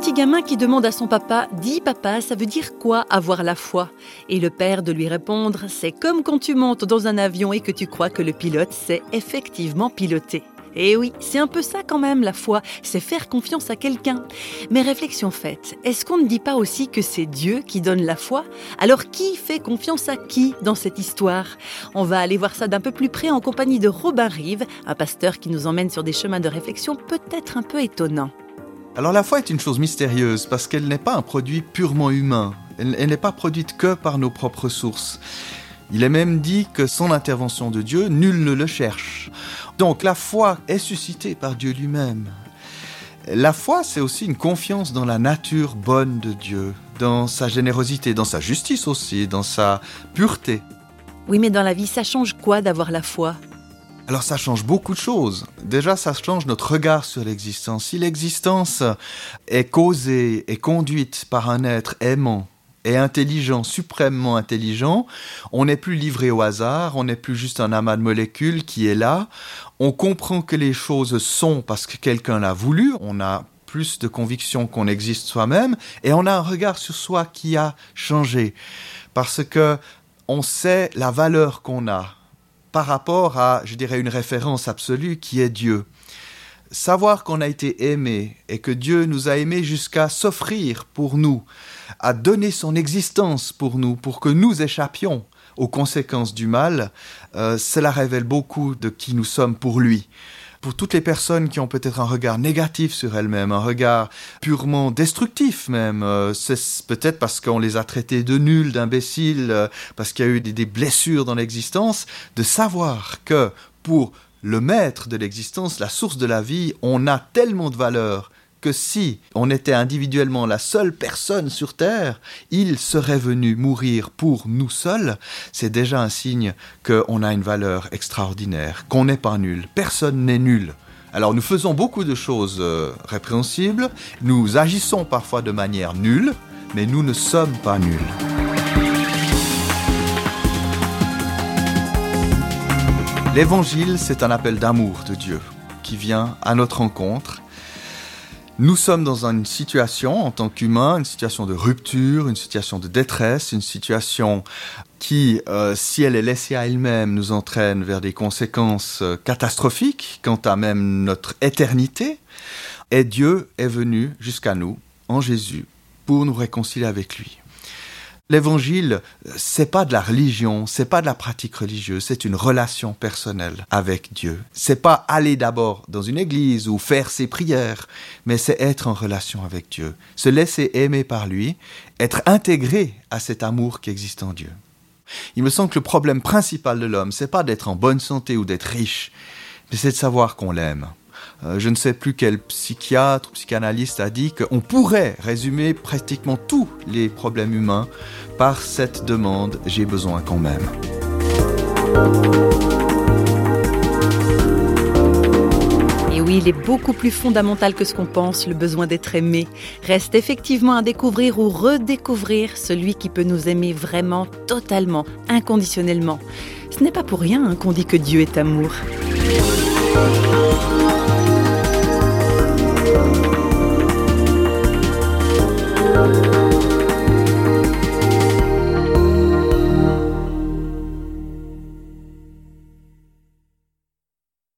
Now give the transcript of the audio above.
petit gamin qui demande à son papa Dis papa, ça veut dire quoi avoir la foi? Et le père de lui répondre C'est comme quand tu montes dans un avion et que tu crois que le pilote sait effectivement piloter. Eh oui, c'est un peu ça quand même la foi, c'est faire confiance à quelqu'un. Mais réflexion faite, est-ce qu'on ne dit pas aussi que c'est Dieu qui donne la foi? Alors qui fait confiance à qui dans cette histoire? On va aller voir ça d'un peu plus près en compagnie de Robin Rive, un pasteur qui nous emmène sur des chemins de réflexion peut-être un peu étonnants. Alors la foi est une chose mystérieuse parce qu'elle n'est pas un produit purement humain, elle, n'est pas produite que par nos propres sources. Il est même dit que sans l'intervention de Dieu, nul ne le cherche. Donc la foi est suscitée par Dieu lui-même. La foi, c'est aussi une confiance dans la nature bonne de Dieu, dans sa générosité, dans sa justice aussi, dans sa pureté. Oui, mais dans la vie, ça change quoi d'avoir la foi? Alors ça change beaucoup de choses. Déjà, ça change notre regard sur l'existence. Si l'existence est causée et conduite par un être aimant, et intelligent, suprêmement intelligent, on n'est plus livré au hasard, on n'est plus juste un amas de molécules qui est là, on comprend que les choses sont parce que quelqu'un l'a voulu, on a plus de conviction qu'on existe soi-même, et on a un regard sur soi qui a changé, parce que on sait la valeur qu'on a par rapport à, je dirais, une référence absolue qui est Dieu savoir qu'on a été aimé et que Dieu nous a aimés jusqu'à s'offrir pour nous, à donner son existence pour nous, pour que nous échappions aux conséquences du mal, euh, cela révèle beaucoup de qui nous sommes pour lui. Pour toutes les personnes qui ont peut-être un regard négatif sur elles-mêmes, un regard purement destructif même, euh, c'est peut-être parce qu'on les a traités de nuls, d'imbéciles, euh, parce qu'il y a eu des blessures dans l'existence, de savoir que pour le maître de l'existence, la source de la vie, on a tellement de valeur que si on était individuellement la seule personne sur Terre, il serait venu mourir pour nous seuls, c'est déjà un signe qu'on a une valeur extraordinaire, qu'on n'est pas nul. Personne n'est nul. Alors nous faisons beaucoup de choses euh, répréhensibles, nous agissons parfois de manière nulle, mais nous ne sommes pas nuls. L'évangile, c'est un appel d'amour de Dieu qui vient à notre rencontre. Nous sommes dans une situation, en tant qu'humains, une situation de rupture, une situation de détresse, une situation qui, euh, si elle est laissée à elle-même, nous entraîne vers des conséquences euh, catastrophiques quant à même notre éternité. Et Dieu est venu jusqu'à nous, en Jésus, pour nous réconcilier avec lui. L'évangile, c'est pas de la religion, c'est pas de la pratique religieuse, c'est une relation personnelle avec Dieu. C'est pas aller d'abord dans une église ou faire ses prières, mais c'est être en relation avec Dieu, se laisser aimer par lui, être intégré à cet amour qui existe en Dieu. Il me semble que le problème principal de l'homme, c'est pas d'être en bonne santé ou d'être riche, mais c'est de savoir qu'on l'aime. Euh, je ne sais plus quel psychiatre ou psychanalyste a dit qu'on pourrait résumer pratiquement tous les problèmes humains par cette demande j'ai besoin qu'on m'aime. Et oui, il est beaucoup plus fondamental que ce qu'on pense, le besoin d'être aimé. Reste effectivement à découvrir ou redécouvrir celui qui peut nous aimer vraiment, totalement, inconditionnellement. Ce n'est pas pour rien hein, qu'on dit que Dieu est amour.